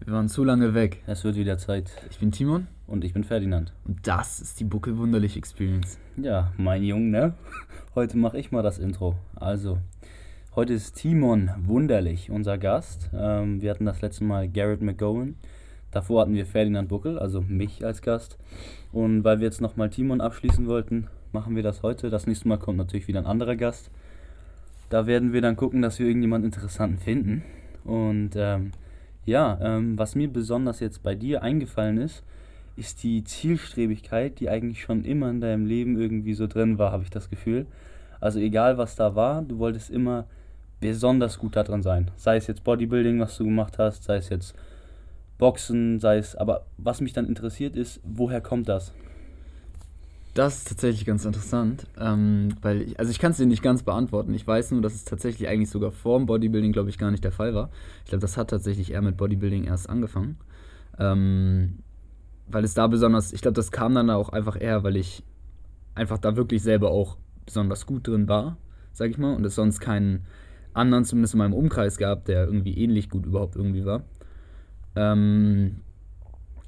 Wir waren zu lange weg. Es wird wieder Zeit. Ich bin Timon Und ich bin Ferdinand. und das ist die Buckel Wunderlich Experience. Ja, mein Junge, ne? Heute mache ich mal das Intro. Also, heute ist Timon Wunderlich unser Gast. Ähm, wir hatten das letzte Mal Garrett McGowan. Davor hatten wir Ferdinand Buckel, also mich als Gast. Und weil wir jetzt nochmal Timon abschließen wollten, machen wir das heute. Das nächste Mal kommt natürlich wieder ein anderer Gast. Da werden wir dann gucken, dass wir irgendjemanden Interessanten finden. Und ähm, ja, ähm, was mir besonders jetzt bei dir eingefallen ist, ist die Zielstrebigkeit, die eigentlich schon immer in deinem Leben irgendwie so drin war, habe ich das Gefühl. Also egal was da war, du wolltest immer besonders gut da drin sein. Sei es jetzt Bodybuilding, was du gemacht hast, sei es jetzt Boxen, sei es. Aber was mich dann interessiert ist, woher kommt das? Das ist tatsächlich ganz interessant, ähm, weil ich, also ich kann es dir nicht ganz beantworten. Ich weiß nur, dass es tatsächlich eigentlich sogar vor dem Bodybuilding, glaube ich, gar nicht der Fall war. Ich glaube, das hat tatsächlich eher mit Bodybuilding erst angefangen. Ähm, weil es da besonders, ich glaube, das kam dann auch einfach eher, weil ich einfach da wirklich selber auch besonders gut drin war, sag ich mal, und es sonst keinen anderen, zumindest in meinem Umkreis gab, der irgendwie ähnlich gut überhaupt irgendwie war. Ähm,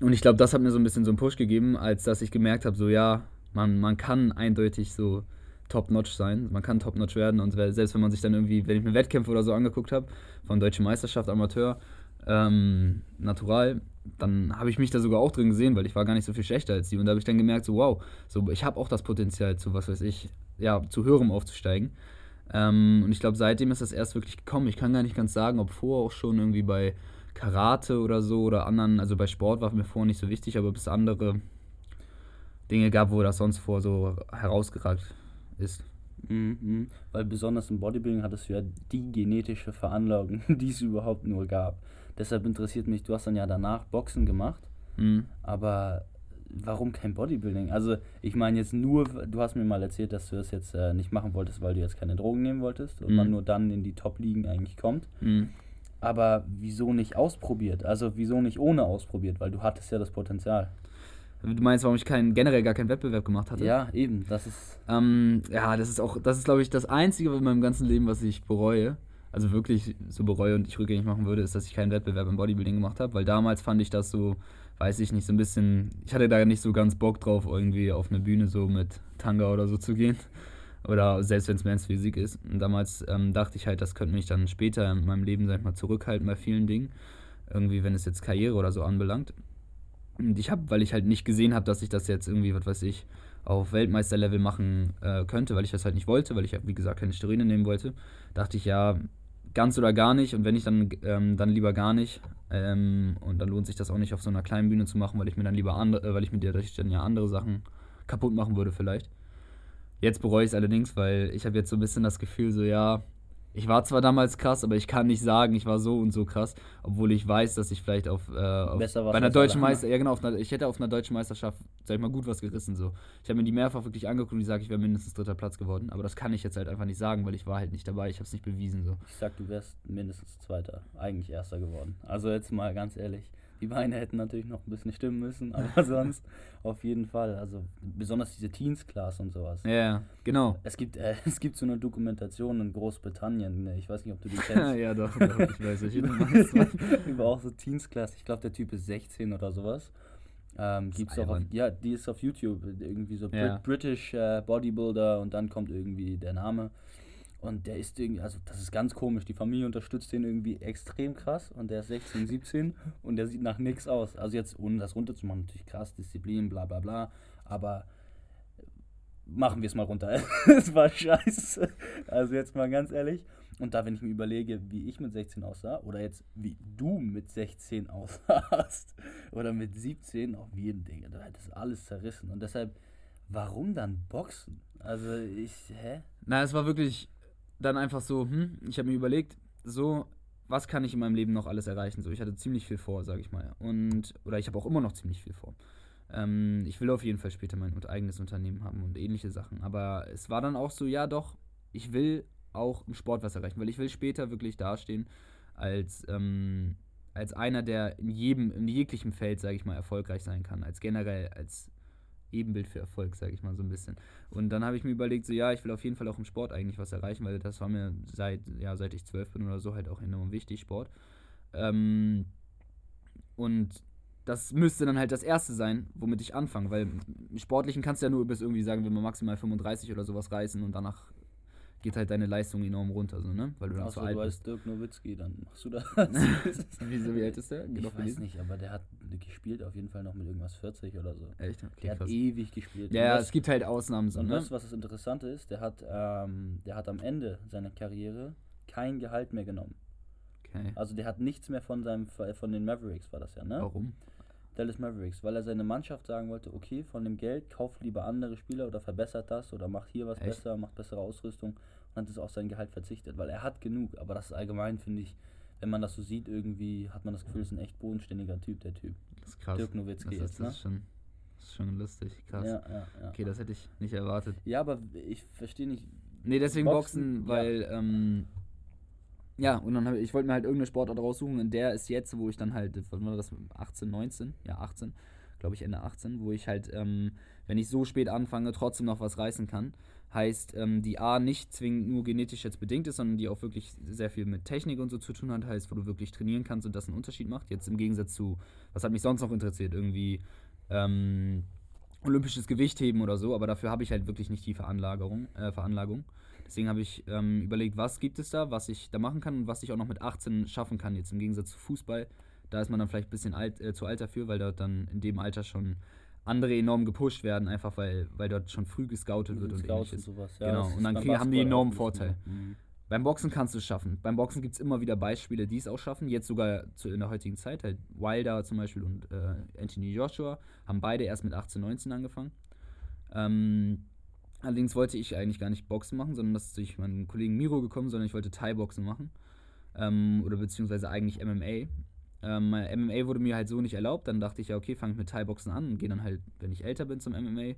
und ich glaube, das hat mir so ein bisschen so einen Push gegeben, als dass ich gemerkt habe, so ja, man, man kann eindeutig so top-notch sein. Man kann top-notch werden und selbst wenn man sich dann irgendwie, wenn ich mir Wettkämpfe oder so angeguckt habe, von Deutsche Meisterschaft, Amateur, ähm, Natural, dann habe ich mich da sogar auch drin gesehen, weil ich war gar nicht so viel schlechter als die. Und da habe ich dann gemerkt, so wow, so, ich habe auch das Potenzial zu, was weiß ich, ja, zu höherem aufzusteigen. Ähm, und ich glaube, seitdem ist das erst wirklich gekommen. Ich kann gar nicht ganz sagen, ob vorher auch schon irgendwie bei Karate oder so oder anderen, also bei Sport war mir vorher nicht so wichtig, aber bis andere Dinge gab, wo das sonst vor so herausgeragt ist. Mhm, weil besonders im Bodybuilding hattest du ja die genetische Veranlagung, die es überhaupt nur gab. Deshalb interessiert mich, du hast dann ja danach Boxen gemacht, Mhm. aber warum kein Bodybuilding? Also ich meine jetzt nur, du hast mir mal erzählt, dass du das jetzt äh, nicht machen wolltest, weil du jetzt keine Drogen nehmen wolltest und Mhm. man nur dann in die Top-Ligen eigentlich kommt. Mhm. Aber wieso nicht ausprobiert? Also wieso nicht ohne ausprobiert? Weil du hattest ja das Potenzial. Du meinst, warum ich keinen, generell gar keinen Wettbewerb gemacht hatte? Ja, eben, das ist... Ähm, ja, das ist auch, das ist glaube ich das Einzige in meinem ganzen Leben, was ich bereue. Also wirklich so bereue und ich rückgängig machen würde, ist, dass ich keinen Wettbewerb im Bodybuilding gemacht habe, weil damals fand ich das so, weiß ich nicht, so ein bisschen, ich hatte da nicht so ganz Bock drauf, irgendwie auf eine Bühne so mit Tanga oder so zu gehen. Oder selbst wenn es Men's Physik ist. Und damals ähm, dachte ich halt, das könnte mich dann später in meinem Leben, sag ich mal, zurückhalten bei vielen Dingen. Irgendwie, wenn es jetzt Karriere oder so anbelangt. Und ich habe, weil ich halt nicht gesehen habe, dass ich das jetzt irgendwie, was weiß ich, auf Weltmeisterlevel machen äh, könnte, weil ich das halt nicht wollte, weil ich, wie gesagt, keine Steroide nehmen wollte, dachte ich ja, ganz oder gar nicht. Und wenn ich dann, ähm, dann lieber gar nicht. Ähm, und dann lohnt sich das auch nicht auf so einer kleinen Bühne zu machen, weil ich mir dann lieber andere, äh, weil ich mir dadurch dann ja andere Sachen kaputt machen würde vielleicht. Jetzt bereue ich es allerdings, weil ich habe jetzt so ein bisschen das Gefühl, so ja, ich war zwar damals krass, aber ich kann nicht sagen, ich war so und so krass, obwohl ich weiß, dass ich vielleicht auf, äh, auf bei einer deutschen alle Meister, ja genau, auf einer, ich hätte auf einer deutschen Meisterschaft, sag ich mal, gut was gerissen so. Ich habe mir die mehrfach wirklich angeguckt und ich sage, ich wäre mindestens dritter Platz geworden, aber das kann ich jetzt halt einfach nicht sagen, weil ich war halt nicht dabei, ich habe es nicht bewiesen so. Ich sag, du wärst mindestens Zweiter, eigentlich Erster geworden. Also jetzt mal ganz ehrlich, die Beine hätten natürlich noch ein bisschen stimmen müssen, aber sonst auf jeden Fall. Also besonders diese Teens-Class und sowas. Ja, ja, genau. Es gibt, äh, es gibt so eine Dokumentation in Großbritannien, ne, ich weiß nicht, ob du die kennst. ja, doch, doch, ich weiß, du über, auch so Teens-Class. Ich glaube, der Typ ist 16 oder sowas. Ähm, gibt's auch auf, ja, die ist auf YouTube. Irgendwie so Ja. Brit British äh, Bodybuilder und dann kommt irgendwie der Name. Und der ist irgendwie, also das ist ganz komisch. Die Familie unterstützt den irgendwie extrem krass und der ist 16, 17 und der sieht nach nichts aus. Also jetzt, ohne das runterzumachen, natürlich krass, Disziplin, bla bla bla. Aber machen wir es mal runter. Es war scheiße. Also jetzt mal ganz ehrlich. Und da, wenn ich mir überlege, wie ich mit 16 aussah, oder jetzt wie du mit 16 aussahst, oder mit 17, auf jeden Ding, da hätte es alles zerrissen. Und deshalb, warum dann Boxen? Also ich, hä? Na, es war wirklich dann einfach so, hm, ich habe mir überlegt, so, was kann ich in meinem Leben noch alles erreichen? So, ich hatte ziemlich viel vor, sage ich mal. Und, oder ich habe auch immer noch ziemlich viel vor. Ähm, ich will auf jeden Fall später mein eigenes Unternehmen haben und ähnliche Sachen. Aber es war dann auch so, ja doch, ich will auch im Sport was erreichen, weil ich will später wirklich dastehen als, ähm, als einer, der in jedem, in jeglichem Feld, sage ich mal, erfolgreich sein kann. Als generell, als Ebenbild für Erfolg, sage ich mal so ein bisschen. Und dann habe ich mir überlegt, so ja, ich will auf jeden Fall auch im Sport eigentlich was erreichen, weil das war mir seit, ja, seit ich zwölf bin oder so halt auch enorm wichtig, Sport. Ähm, Und das müsste dann halt das erste sein, womit ich anfange, weil im Sportlichen kannst du ja nur bis irgendwie sagen, wenn wir maximal 35 oder sowas reißen und danach geht halt deine Leistung enorm runter, so, ne? Weil du dann Außer zu alt du heißt Dirk Nowitzki, dann machst du das. Wieso, wie alt ist der? Geht ich weiß gelesen? nicht, aber der hat gespielt auf jeden Fall noch mit irgendwas 40 oder so. Echt? Okay, Der hat krass. ewig gespielt. Ja, ja, es gibt halt Ausnahmen so, Und ne? weißt was das Interessante ist? Der hat, ähm, der hat am Ende seiner Karriere kein Gehalt mehr genommen. Okay. Also der hat nichts mehr von seinem von den Mavericks war das ja, ne? Warum? Dallas Mavericks, weil er seine Mannschaft sagen wollte, okay, von dem Geld kauft lieber andere Spieler oder verbessert das oder macht hier was Echt? besser, macht bessere Ausrüstung und hat es auf sein Gehalt verzichtet, weil er hat genug, aber das ist allgemein, finde ich, wenn man das so sieht, irgendwie hat man das Gefühl, es ist ein echt bodenständiger Typ, der Typ. Das ist krass. Dirk Nowitzki das, ist, jetzt, das, ist schon, das ist schon lustig, krass. Ja, ja, ja. Okay, das hätte ich nicht erwartet. ja, aber ich verstehe nicht. Nee, deswegen Boxen, Boxen, weil, ähm, ja, und dann habe ich wollte mir halt irgendeine Sportart raussuchen, in der ist jetzt, wo ich dann halt, wann war das, 18, 19? Ja, 18, glaube ich Ende 18, wo ich halt, ähm, wenn ich so spät anfange, trotzdem noch was reißen kann. Heißt, ähm, die A nicht zwingend nur genetisch jetzt bedingt ist, sondern die auch wirklich sehr viel mit Technik und so zu tun hat, heißt, wo du wirklich trainieren kannst und das einen Unterschied macht. Jetzt im Gegensatz zu, was hat mich sonst noch interessiert, irgendwie, ähm, olympisches Gewichtheben oder so, aber dafür habe ich halt wirklich nicht die Veranlagerung, äh, Veranlagung. Deswegen habe ich ähm, überlegt, was gibt es da, was ich da machen kann und was ich auch noch mit 18 schaffen kann, jetzt im Gegensatz zu Fußball. Da ist man dann vielleicht ein bisschen alt, äh, zu alt dafür, weil dort dann in dem Alter schon andere enorm gepusht werden, einfach weil, weil dort schon früh gescoutet wird und Scouts ähnliches. sowas. Genau, das und dann kriegen- haben die enormen Vorteil. Mhm. Beim Boxen kannst du es schaffen. Beim Boxen gibt es immer wieder Beispiele, die es auch schaffen. Jetzt sogar zu, in der heutigen Zeit. Halt Wilder zum Beispiel und äh, Anthony Joshua haben beide erst mit 18, 19 angefangen. Ähm, allerdings wollte ich eigentlich gar nicht Boxen machen, sondern das ist durch meinen Kollegen Miro gekommen, sondern ich wollte Thai-Boxen machen. Ähm, oder beziehungsweise eigentlich MMA. Ähm, MMA wurde mir halt so nicht erlaubt. Dann dachte ich, ja, okay, fange ich mit Thai-Boxen an und gehe dann halt, wenn ich älter bin, zum MMA.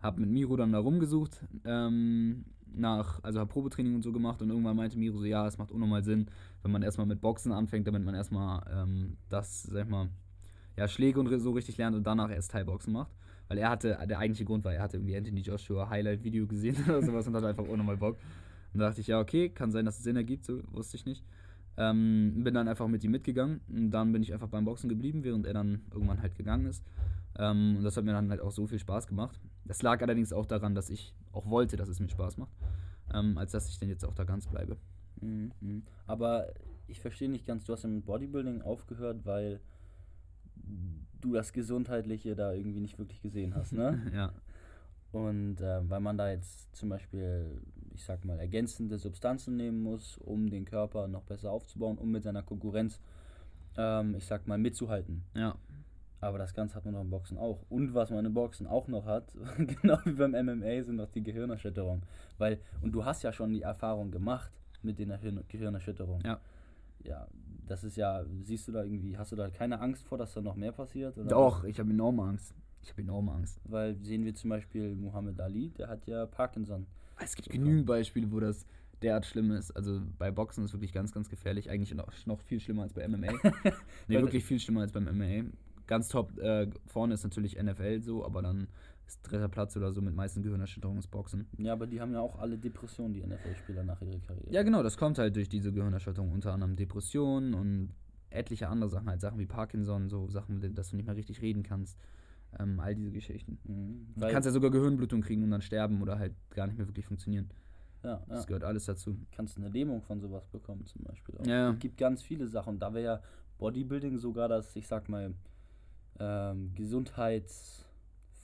Hab mit Miro dann da rumgesucht, ähm, nach, also hab Probetraining und so gemacht und irgendwann meinte Miro so, ja, es macht unnormal Sinn, wenn man erstmal mit Boxen anfängt, damit man erstmal ähm, das, sag ich mal, ja, Schläge und so richtig lernt und danach erst Thai-Boxen macht. Weil er hatte, der eigentliche Grund war, er hatte irgendwie Anthony Joshua Highlight-Video gesehen oder sowas und hatte einfach unnormal Bock. Und da dachte ich, ja, okay, kann sein, dass es Sinn ergibt, so wusste ich nicht. Ähm, bin dann einfach mit ihm mitgegangen und dann bin ich einfach beim Boxen geblieben, während er dann irgendwann halt gegangen ist. Ähm, und das hat mir dann halt auch so viel Spaß gemacht. Das lag allerdings auch daran, dass ich auch wollte, dass es mir Spaß macht, ähm, als dass ich dann jetzt auch da ganz bleibe. Mhm, mhm. Aber ich verstehe nicht ganz, du hast mit Bodybuilding aufgehört, weil du das Gesundheitliche da irgendwie nicht wirklich gesehen hast, ne? ja. Und äh, weil man da jetzt zum Beispiel, ich sag mal, ergänzende Substanzen nehmen muss, um den Körper noch besser aufzubauen, um mit seiner Konkurrenz, ähm, ich sag mal, mitzuhalten. Ja. Aber das Ganze hat man noch im Boxen auch. Und was man im Boxen auch noch hat, genau wie beim MMA, sind noch die Gehirnerschütterungen. Weil, und du hast ja schon die Erfahrung gemacht mit den Hirn Gehirnerschütterungen. Ja. Ja, das ist ja, siehst du da irgendwie, hast du da keine Angst vor, dass da noch mehr passiert? Oder Doch, ich habe enorme Angst. Ich habe enorme Angst. Weil sehen wir zum Beispiel Muhammad Ali, der hat ja Parkinson. Es gibt genügend Beispiele, wo das derart schlimm ist. Also bei Boxen ist wirklich ganz, ganz gefährlich. Eigentlich noch, noch viel schlimmer als bei MMA. nee, wirklich viel schlimmer als beim MMA. Ganz top äh, vorne ist natürlich NFL so, aber dann dritter Platz oder so mit meisten Gehirnerschütterungen ist Boxen. Ja, aber die haben ja auch alle Depressionen, die NFL-Spieler nach ihrer Karriere. Ja, genau, das kommt halt durch diese Gehirnerschütterung, unter anderem Depressionen und etliche andere Sachen, halt Sachen wie Parkinson, so Sachen, dass du nicht mehr richtig reden kannst. Ähm, all diese Geschichten. Mhm. Du kannst ja sogar Gehirnblutung kriegen und dann sterben oder halt gar nicht mehr wirklich funktionieren. ja, ja. Das gehört alles dazu. kannst eine Lähmung von sowas bekommen zum Beispiel. Auch. Ja. Es gibt ganz viele Sachen. Da wäre ja Bodybuilding sogar das, ich sag mal, ähm,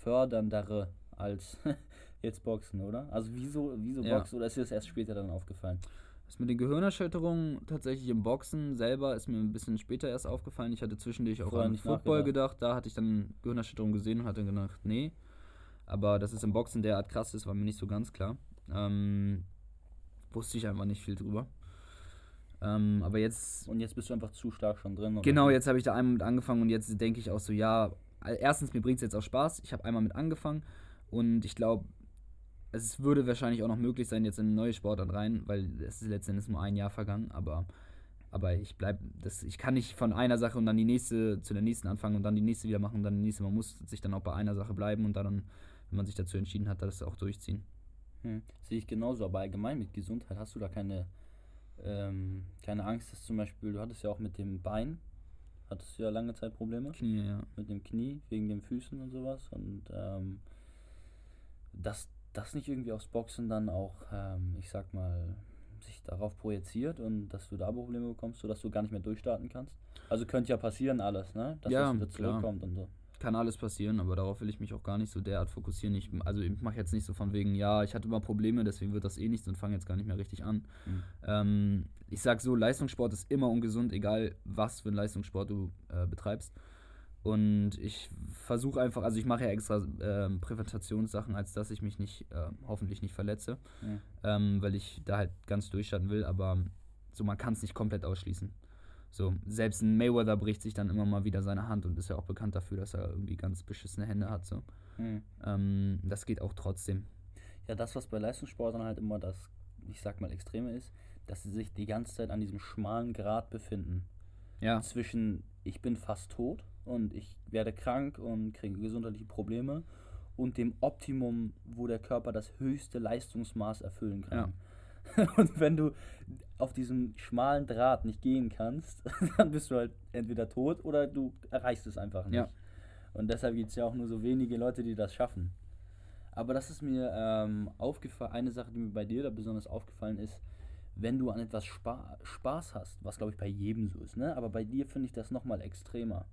gesundheitsförderndere als jetzt Boxen, oder? Also wieso, wieso Ja. Boxen? Oder ist dir das erst später dann aufgefallen? Das mit den Gehirnerschütterungen tatsächlich im Boxen selber ist mir ein bisschen später erst aufgefallen. Ich hatte zwischendurch auch Vorher an Football gedacht. Da hatte ich dann Gehirnerschütterung gesehen und hatte gedacht, nee. Aber dass es im Boxen derart krass ist, war mir nicht so ganz klar. Ähm, wusste ich einfach nicht viel drüber. Ähm, aber jetzt Und jetzt bist du einfach zu stark schon drin. oder? Genau, jetzt habe ich da einmal mit angefangen und jetzt denke ich auch so, ja, erstens, mir bringt es jetzt auch Spaß. Ich habe einmal mit angefangen und ich glaube, es würde wahrscheinlich auch noch möglich sein, jetzt in eine neue Sportart rein, weil es ist letztendlich nur ein Jahr vergangen, aber, aber ich bleib, das, ich kann nicht von einer Sache und dann die nächste zu der nächsten anfangen und dann die nächste wieder machen und dann die nächste. Man muss sich dann auch bei einer Sache bleiben und dann, wenn man sich dazu entschieden hat, das auch durchziehen. Hm. Sehe ich genauso, aber allgemein mit Gesundheit hast du da keine, ähm, keine Angst, dass zum Beispiel, du hattest ja auch mit dem Bein, Hattest du ja lange Zeit Probleme. Knie, ja. Mit dem Knie, wegen den Füßen und sowas. Und ähm, dass das nicht irgendwie aufs Boxen dann auch, ähm, ich sag mal, sich darauf projiziert und dass du da Probleme bekommst, sodass du gar nicht mehr durchstarten kannst. Also könnte ja passieren alles, ne? Dass Ja, das wieder klar. zurückkommt und so. Kann alles passieren, aber darauf will ich mich auch gar nicht so derart fokussieren. Ich, also ich mache jetzt nicht so von wegen, ja, ich hatte immer Probleme, deswegen wird das eh nichts und fange jetzt gar nicht mehr richtig an. Mhm. Ähm, ich sag so, Leistungssport ist immer ungesund, egal was für einen Leistungssport du äh, betreibst. Und ich versuche einfach, also ich mache ja extra ähm, Präventationssachen, als dass ich mich nicht, äh, hoffentlich nicht verletze, Ja. ähm, weil ich da halt ganz durchstarten will, aber so man kann es nicht komplett ausschließen. So, selbst ein Mayweather bricht sich dann immer mal wieder seine Hand und ist ja auch bekannt dafür, dass er irgendwie ganz beschissene Hände hat. So. Mhm. Ähm, das geht auch trotzdem. Ja, das, was bei Leistungssportlern halt immer das, ich sag mal, Extreme ist, dass sie sich die ganze Zeit an diesem schmalen Grat befinden. Ja, Zwischen ich bin fast tot und ich werde krank und kriege gesundheitliche Probleme und dem Optimum, wo der Körper das höchste Leistungsmaß erfüllen kann. Und wenn du auf diesem schmalen Draht nicht gehen kannst, dann bist du halt entweder tot oder du erreichst es einfach nicht. Ja. Und deshalb gibt es ja auch nur so wenige Leute, die das schaffen. Aber das ist mir ähm, aufgefallen, eine Sache, die mir bei dir da besonders aufgefallen ist, wenn du an etwas Spa Spaß hast, was glaube ich bei jedem so ist, ne? aber bei dir finde ich das nochmal extremer,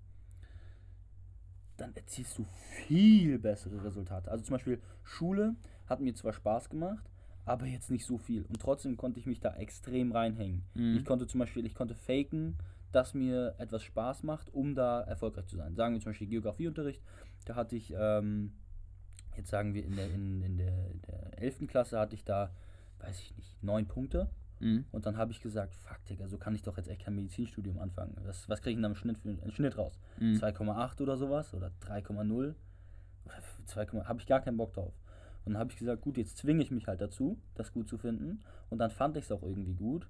dann erzielst du viel bessere Resultate. Also zum Beispiel Schule hat mir zwar Spaß gemacht, aber jetzt nicht so viel. Und trotzdem konnte ich mich da extrem reinhängen. Mhm. Ich konnte zum Beispiel, ich konnte faken, dass mir etwas Spaß macht, um da erfolgreich zu sein. Sagen wir zum Beispiel Geografieunterricht, da hatte ich, ähm, jetzt sagen wir in der, in, in der, in der 11. Klasse hatte ich da, weiß ich nicht, neun Punkte. mhm. Und dann habe ich gesagt, fuck, Digga, so kann ich doch jetzt echt kein Medizinstudium anfangen. Was, was kriege ich denn da im Schnitt, für, im Schnitt raus? Mhm. 2,8 oder sowas oder 3,0 oder 2, habe ich gar keinen Bock drauf. Und dann habe ich gesagt, gut, jetzt zwinge ich mich halt dazu, das gut zu finden. Und dann fand ich es auch irgendwie gut.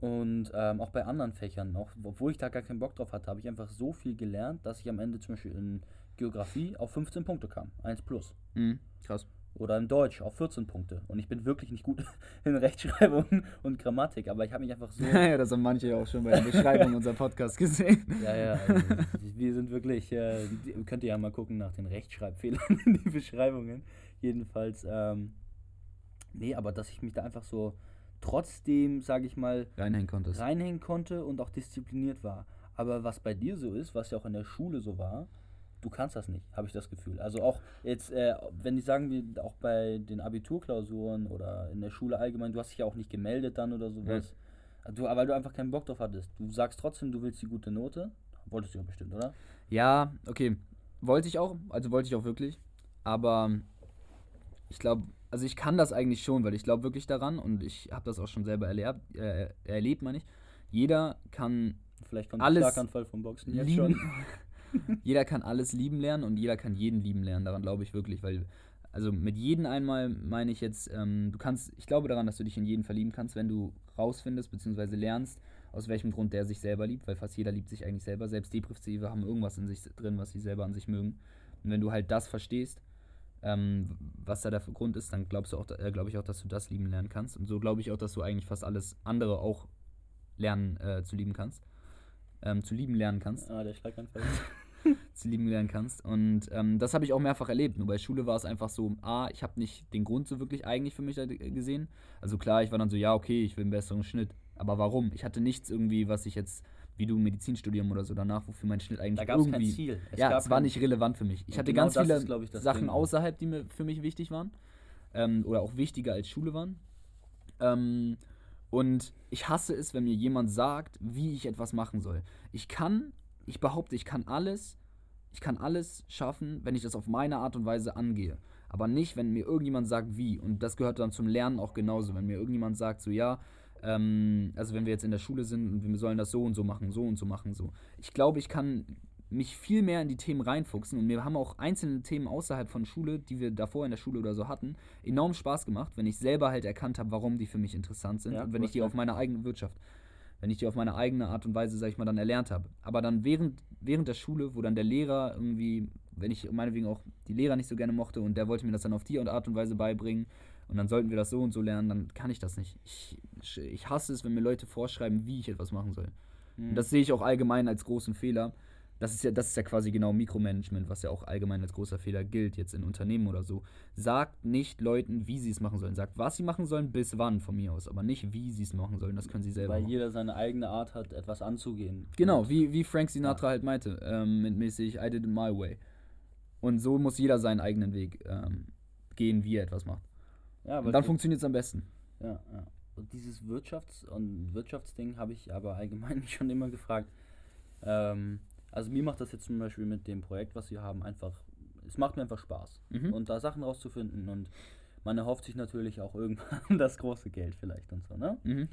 Und ähm, auch bei anderen Fächern, auch, obwohl ich da gar keinen Bock drauf hatte, habe ich einfach so viel gelernt, dass ich am Ende zum Beispiel in Geografie auf 15 Punkte kam. 1 plus. Mhm. Krass. Oder in Deutsch auf 14 Punkte. Und ich bin wirklich nicht gut in Rechtschreibung und Grammatik, aber ich habe mich einfach so. ja, das haben manche ja auch schon bei der Beschreibung unserer Podcast gesehen. Ja, ja, also, wir sind wirklich, äh, könnt ihr ja mal gucken nach den Rechtschreibfehlern in die Beschreibungen. Jedenfalls, ähm, nee, aber dass ich mich da einfach so trotzdem, sage ich mal, Reinhängen konntest. reinhängen konnte und auch diszipliniert war. Aber was bei dir so ist, was ja auch in der Schule so war, du kannst das nicht, habe ich das Gefühl. Also auch jetzt, äh, wenn die sagen wir auch bei den Abiturklausuren oder in der Schule allgemein, du hast dich ja auch nicht gemeldet dann oder sowas. Du, weil du einfach keinen Bock drauf hattest. Du sagst trotzdem, du willst die gute Note. Wolltest du ja bestimmt, oder? Ja, okay. Wollte ich auch, also wollte ich auch wirklich. Aber ich glaube, also ich kann das eigentlich schon, weil ich glaube wirklich daran und ich habe das auch schon selber erlebt, äh, erlebt, meine ich. Jeder kann Vielleicht kommt Alles Schlaganfall vom Boxen jetzt lieben. schon. jeder kann alles lieben lernen und jeder kann jeden lieben lernen. Daran glaube ich wirklich, weil also mit jedem einmal meine ich jetzt, ähm, du kannst, ich glaube daran, dass du dich in jeden verlieben kannst, wenn du rausfindest bzw. lernst, aus welchem Grund der sich selber liebt, weil fast jeder liebt sich eigentlich selber. Selbst Depressive haben irgendwas in sich drin, was sie selber an sich mögen. Und wenn du halt das verstehst, ähm, was da der Grund ist, dann glaubst du auch, äh, glaube ich auch, dass du das lieben lernen kannst. Und so glaube ich auch, dass du eigentlich fast alles andere auch lernen äh, zu lieben kannst. Ähm, zu lieben lernen kannst ah, der Schlaganfall. zu lieben lernen kannst. Und ähm, das habe ich auch mehrfach erlebt. Nur bei Schule war es einfach so, A, ich habe nicht den Grund so wirklich eigentlich für mich da gesehen. Also klar, ich war dann so, ja, okay, ich will einen besseren Schnitt. Aber warum? Ich hatte nichts irgendwie, was ich jetzt, wie du Medizinstudium oder so danach, wofür mein Schnitt eigentlich Da gab es irgendwie... kein Ziel. ja, gab es war nicht relevant für mich. Ich hatte genau ganz viele ist, ich, Sachen Ding. außerhalb, die mir für mich wichtig waren. Ähm, oder auch wichtiger als Schule waren. Ähm, und ich hasse es, wenn mir jemand sagt, wie ich etwas machen soll. Ich kann, ich behaupte, ich kann alles, ich kann alles schaffen, wenn ich das auf meine Art und Weise angehe. Aber nicht, wenn mir irgendjemand sagt, wie. Und das gehört dann zum Lernen auch genauso. Wenn mir irgendjemand sagt, so, ja, ähm, also wenn wir jetzt in der Schule sind und wir sollen das so und so machen, so und so machen, so. Ich glaube, ich kann mich viel mehr in die Themen reinfuchsen und mir haben auch einzelne Themen außerhalb von Schule, die wir davor in der Schule oder so hatten, enorm Spaß gemacht, wenn ich selber halt erkannt habe, warum die für mich interessant sind Ja, und wenn ich die auf meine eigene Wirtschaft, wenn ich die auf meine eigene Art und Weise, sag ich mal, dann erlernt habe. Aber dann während, während der Schule, wo dann der Lehrer irgendwie, wenn ich meinetwegen auch die Lehrer nicht so gerne mochte und der wollte mir das dann auf die Art und Weise beibringen und dann sollten wir das so und so lernen, dann kann ich das nicht. Ich, ich hasse es, wenn mir Leute vorschreiben, wie ich etwas machen soll. Und das sehe ich auch allgemein als großen Fehler. Das ist ja, das ist ja quasi genau Mikromanagement, was ja auch allgemein als großer Fehler gilt, jetzt in Unternehmen oder so. Sagt nicht Leuten, wie sie es machen sollen. Sagt, was sie machen sollen, bis wann von mir aus, aber nicht, wie sie es machen sollen. Das können sie selber Weil machen. jeder seine eigene Art hat, etwas anzugehen. Genau, wie, wie Frank Sinatra halt meinte, ähm, mit mäßig I did it my way. Und so muss jeder seinen eigenen Weg ähm, gehen, wie er etwas macht. Ja, Und dann funktioniert es am besten. Ja, ja. Und dieses Wirtschafts- und Wirtschaftsding habe ich aber allgemein schon immer gefragt. Ähm, also mir macht das jetzt zum Beispiel mit dem Projekt, was wir haben, einfach, es macht mir einfach Spaß. Mhm. Und da Sachen rauszufinden und man erhofft sich natürlich auch irgendwann das große Geld vielleicht und so, ne? Mhm.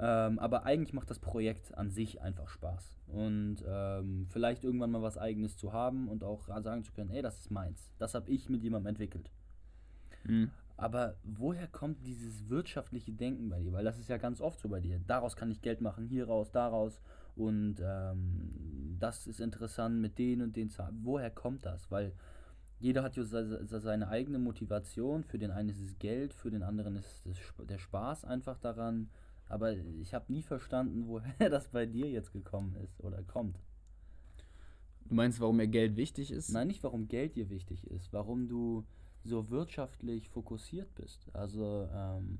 Ähm, aber eigentlich macht das Projekt an sich einfach Spaß. Und ähm, vielleicht irgendwann mal was eigenes zu haben und auch sagen zu können, ey, das ist meins. Das habe ich mit jemandem entwickelt. Mhm. Aber woher kommt dieses wirtschaftliche Denken bei dir? Weil das ist ja ganz oft so bei dir. Daraus kann ich Geld machen, hier raus, daraus. Und ähm, das ist interessant mit denen und den Zahlen. Woher kommt das? Weil jeder hat ja se- se- seine eigene Motivation. Für den einen ist es Geld, für den anderen ist es der Spaß einfach daran. Aber ich habe nie verstanden, woher das bei dir jetzt gekommen ist oder kommt. Du meinst, warum mir Geld wichtig ist? Nein, nicht warum Geld dir wichtig ist, warum du so wirtschaftlich fokussiert bist, also ähm,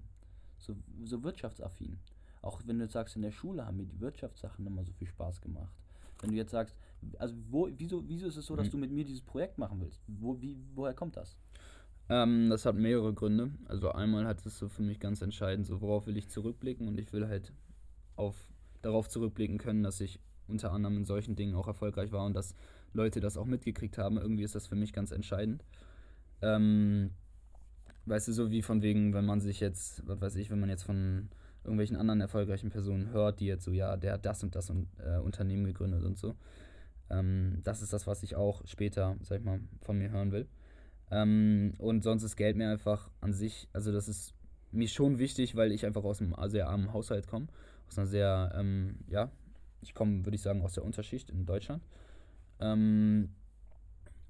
so, so wirtschaftsaffin. Auch wenn du jetzt sagst, in der Schule haben mir die Wirtschaftssachen immer so viel Spaß gemacht. Wenn du jetzt sagst, also wo, wieso, wieso ist es so, dass Mhm. du mit mir dieses Projekt machen willst? Wo, wie, woher kommt das? Ähm, das hat mehrere Gründe. Also einmal hat es so für mich ganz entscheidend, so worauf will ich zurückblicken und ich will halt auf, darauf zurückblicken können, dass ich unter anderem in solchen Dingen auch erfolgreich war und dass Leute das auch mitgekriegt haben. Irgendwie ist das für mich ganz entscheidend. Ähm, weißt du, so wie von wegen, wenn man sich jetzt, was weiß ich, wenn man jetzt von irgendwelchen anderen erfolgreichen Personen hört, die jetzt so, ja, der hat das und das und, äh, Unternehmen gegründet und so. Ähm, das ist das, was ich auch später, sag ich mal, von mir hören will. Ähm, und sonst ist Geld mir einfach an sich, also das ist mir schon wichtig, weil ich einfach aus einem sehr armen Haushalt komme. Aus einer sehr, ähm, ja, ich komme, würde ich sagen, aus der Unterschicht in Deutschland. Ähm,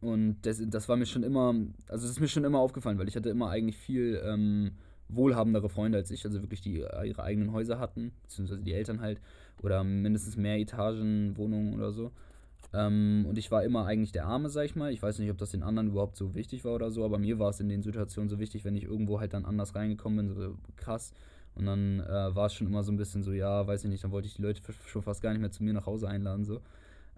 und das, das war mir schon immer, also das ist mir schon immer aufgefallen, weil ich hatte immer eigentlich viel ähm, wohlhabendere Freunde als ich, also wirklich die äh, ihre eigenen Häuser hatten, beziehungsweise die Eltern halt, oder mindestens mehr Etagen, Wohnungen oder so. Ähm, und ich war immer eigentlich der Arme, sag ich mal. Ich weiß nicht, ob das den anderen überhaupt so wichtig war oder so, aber mir war es in den Situationen so wichtig, wenn ich irgendwo halt dann anders reingekommen bin, so krass. Und dann äh, war es schon immer so ein bisschen so, ja, weiß ich nicht, dann wollte ich die Leute schon fast gar nicht mehr zu mir nach Hause einladen, so.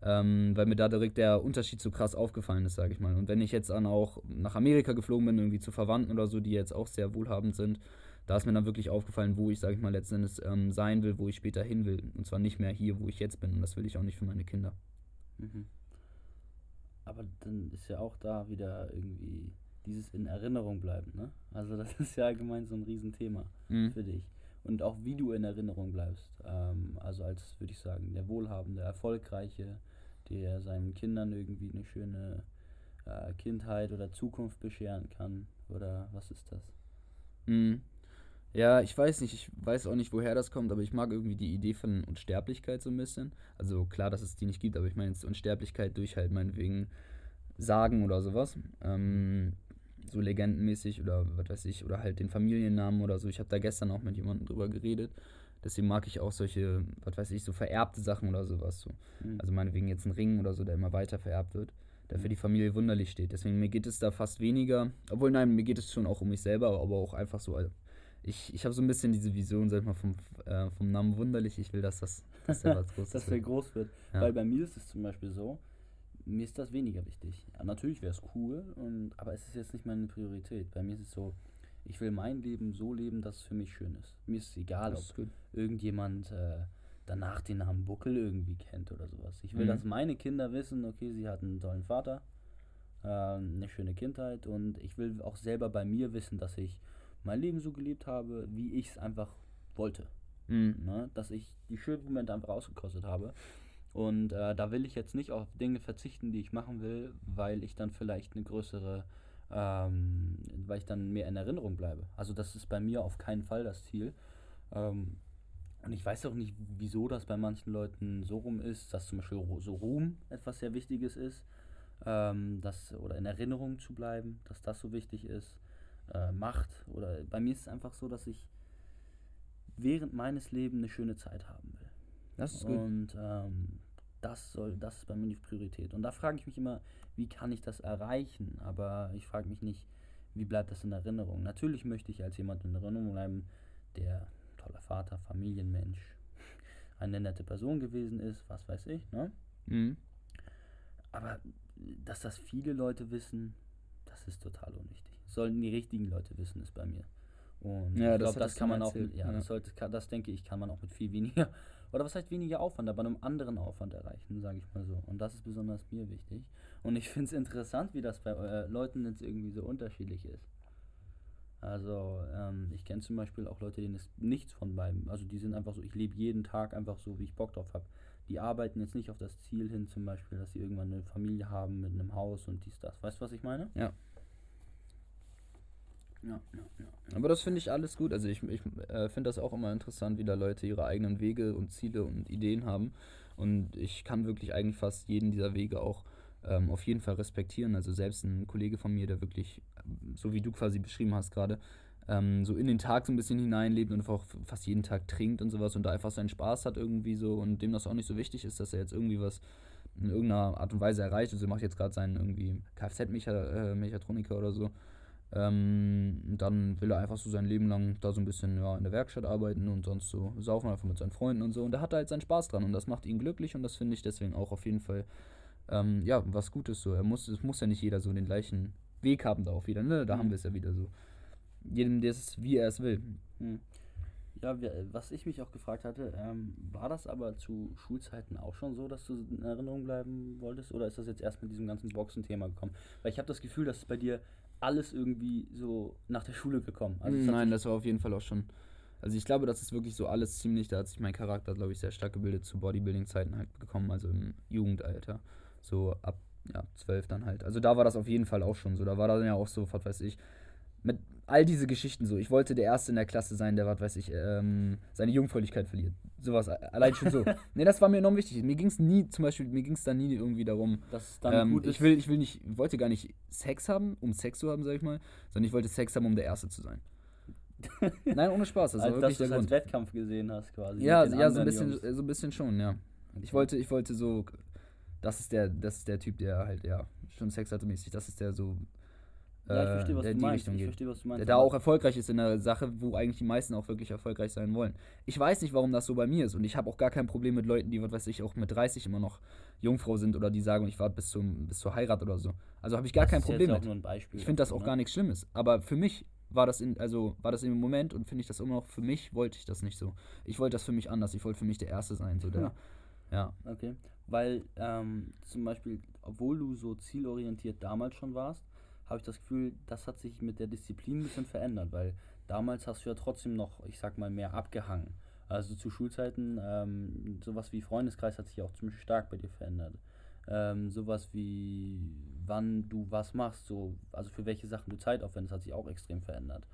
Ähm, weil mir da direkt der Unterschied so krass aufgefallen ist, sage ich mal. Und wenn ich jetzt dann auch nach Amerika geflogen bin, irgendwie zu Verwandten oder so, die jetzt auch sehr wohlhabend sind, da ist mir dann wirklich aufgefallen, wo ich, sage ich mal, letzten Endes ähm, sein will, wo ich später hin will. Und zwar nicht mehr hier, wo ich jetzt bin. Und das will ich auch nicht für meine Kinder. Mhm. Aber dann ist ja auch da wieder irgendwie dieses in Erinnerung bleiben, ne? Also das ist ja allgemein so ein Riesenthema Mhm. für dich. Und auch wie du in Erinnerung bleibst. Ähm, also als, würde ich sagen, der Wohlhabende, Erfolgreiche, der seinen Kindern irgendwie eine schöne äh, Kindheit oder Zukunft bescheren kann. Oder was ist das? Mhm. Ja, ich weiß nicht, ich weiß auch nicht, woher das kommt, aber ich mag irgendwie die Idee von Unsterblichkeit so ein bisschen. Also klar, dass es die nicht gibt, aber ich meine jetzt Unsterblichkeit durch halt meinetwegen Sagen oder sowas. Ähm, so legendenmäßig oder was weiß ich, oder halt den Familiennamen oder so. Ich habe da gestern auch mit jemandem drüber geredet. Deswegen mag ich auch solche, was weiß ich, so vererbte Sachen oder sowas. So. Mhm. Also meinetwegen jetzt ein Ring oder so, der immer weiter vererbt wird, der für die Familie wunderlich steht. Deswegen mir geht es da fast weniger, obwohl nein, mir geht es schon auch um mich selber, aber auch einfach so, also ich, ich habe so ein bisschen diese Vision, sag ich mal, vom, äh, vom Namen wunderlich. Ich will, dass das, dass der was Großes dass der wird. groß wird. Ja. Weil bei mir ist es zum Beispiel so, mir ist das weniger wichtig. Ja, natürlich wäre es cool, und, aber es ist jetzt nicht meine Priorität. Bei mir ist es so, ich will mein Leben so leben, dass es für mich schön ist. Mir ist es egal, Das ob ist gut. irgendjemand äh, danach den Namen Buckel irgendwie kennt oder sowas. Ich will, Mhm. dass meine Kinder wissen, okay, sie hatten einen tollen Vater, äh, eine schöne Kindheit und ich will auch selber bei mir wissen, dass ich mein Leben so gelebt habe, wie ich es einfach wollte Mhm. ne? dass ich die schönen Momente einfach ausgekostet habe. Und äh, da will ich jetzt nicht auf Dinge verzichten, die ich machen will, weil ich dann vielleicht eine größere, ähm, weil ich dann mehr in Erinnerung bleibe. Also das ist bei mir auf keinen Fall das Ziel. Ähm, und ich weiß auch nicht, wieso das bei manchen Leuten so rum ist, dass zum Beispiel so Ruhm etwas sehr Wichtiges ist, ähm, das, oder in Erinnerung zu bleiben, dass das so wichtig ist. Äh, Macht oder bei mir ist es einfach so, dass ich während meines Lebens eine schöne Zeit haben will. Das ist gut. Und ähm, das soll, das ist bei mir die Priorität. Und da frage ich mich immer, wie kann ich das erreichen? Aber ich frage mich nicht, wie bleibt das in Erinnerung? Natürlich möchte ich als jemand in Erinnerung bleiben, der toller Vater, Familienmensch, eine nette Person gewesen ist, was weiß ich, ne? Mhm. Aber dass das viele Leute wissen, das ist total unwichtig. Sollten die richtigen Leute wissen, ist bei mir. Und Ja, ich das glaube, das hattest kann man mal auch, erzählt, ja, ja. Das, sollte, das denke ich, kann man auch mit viel weniger, oder was heißt weniger Aufwand, aber einem anderen Aufwand erreichen, sage ich mal so. Und das ist besonders mir wichtig. Und ich finde es interessant, wie das bei äh, Leuten jetzt irgendwie so unterschiedlich ist. Also, ähm, ich kenne zum Beispiel auch Leute, denen ist nichts von beiden. Also, die sind einfach so, ich lebe jeden Tag einfach so, wie ich Bock drauf habe. Die arbeiten jetzt nicht auf das Ziel hin, zum Beispiel, dass sie irgendwann eine Familie haben mit einem Haus und dies, das. Weißt du, was ich meine? Ja. Ja, ja. Aber das finde ich alles gut. Also ich, ich äh, finde das auch immer interessant, wie da Leute ihre eigenen Wege und Ziele und Ideen haben. Und ich kann wirklich eigentlich fast jeden dieser Wege auch ähm, auf jeden Fall respektieren. Also selbst ein Kollege von mir, der wirklich, ähm, so wie du quasi beschrieben hast gerade, ähm, so in den Tag so ein bisschen hineinlebt und einfach fast jeden Tag trinkt und sowas und da einfach seinen Spaß hat irgendwie so und dem das auch nicht so wichtig ist, dass er jetzt irgendwie was in irgendeiner Art und Weise erreicht. Also er macht jetzt gerade seinen irgendwie Kfz-Mechatroniker oder so. Ähm, dann will er einfach so sein Leben lang da so ein bisschen ja, in der Werkstatt arbeiten und sonst so saufen einfach mit seinen Freunden und so. Und da hat er halt seinen Spaß dran und das macht ihn glücklich und das finde ich deswegen auch auf jeden Fall ähm, ja, was Gutes so. Er muss, es muss ja nicht jeder so den gleichen Weg haben da auch wieder, ne? Da Mhm. haben wir es ja wieder so. Jedem das, wie er es will. Hm. Ja, was ich mich auch gefragt hatte, ähm, war das aber zu Schulzeiten auch schon so, dass du in Erinnerung bleiben wolltest? Oder ist das jetzt erst mit diesem ganzen Boxen-Thema gekommen? Weil ich habe das Gefühl, dass es bei dir alles irgendwie so nach der Schule gekommen. Also Nein, das war auf jeden Fall auch schon. Also ich glaube, das ist wirklich so alles ziemlich, da hat sich mein Charakter, glaube ich, sehr stark gebildet zu Bodybuilding-Zeiten halt gekommen, also im Jugendalter. So ab ja, zwölf dann halt. Also da war das auf jeden Fall auch schon so. Da war dann ja auch so, was weiß ich, mit all diese Geschichten so. Ich wollte der Erste in der Klasse sein, der, was weiß ich, ähm, seine Jungfräulichkeit verliert. Sowas, allein schon so. nee, das war mir enorm wichtig. Mir ging es nie, zum Beispiel, mir ging es da nie irgendwie darum, dass es dann ähm, gut ist. ich will, ich will nicht, wollte gar nicht Sex haben, um Sex zu haben, sag ich mal, sondern ich wollte Sex haben, um der Erste zu sein. Nein, ohne Spaß, das war als, dass du es als. Wettkampf gesehen hast quasi. Ja, ja, so ein bisschen, Jungs. so ein bisschen schon, ja. Ich wollte, ich wollte so, das ist der, das ist der Typ, der halt, ja, schon Sex hatte mäßig, das ist der so, Ja, ich äh, verstehe, was der du meinst. Richtung Ich verstehe, was du meinst. Der da auch erfolgreich ist in der Sache, wo eigentlich die meisten auch wirklich erfolgreich sein wollen. Ich weiß nicht, warum das so bei mir ist und ich habe auch gar kein Problem mit Leuten, die, was weiß ich, auch mit 30 immer noch Jungfrau sind oder die sagen, ich warte bis, zum, bis zur Heirat oder so. Also habe ich gar das kein Problem mit. Ich finde das auch gar nichts Schlimmes. Aber für mich war das in, also war das im Moment und finde ich das immer noch, für mich wollte ich das nicht so. Ich wollte das für mich anders. Ich wollte für mich der Erste sein. So der, Hm. ja. Okay, weil ähm, zum Beispiel, obwohl du so zielorientiert damals schon warst, habe ich das Gefühl, das hat sich mit der Disziplin ein bisschen verändert, weil damals hast du ja trotzdem noch, ich sag mal, mehr abgehangen. Also zu Schulzeiten, ähm, sowas wie Freundeskreis hat sich auch ziemlich stark bei dir verändert. Ähm, sowas wie, wann du was machst, so, also für welche Sachen du Zeit aufwendest, hat sich auch extrem verändert.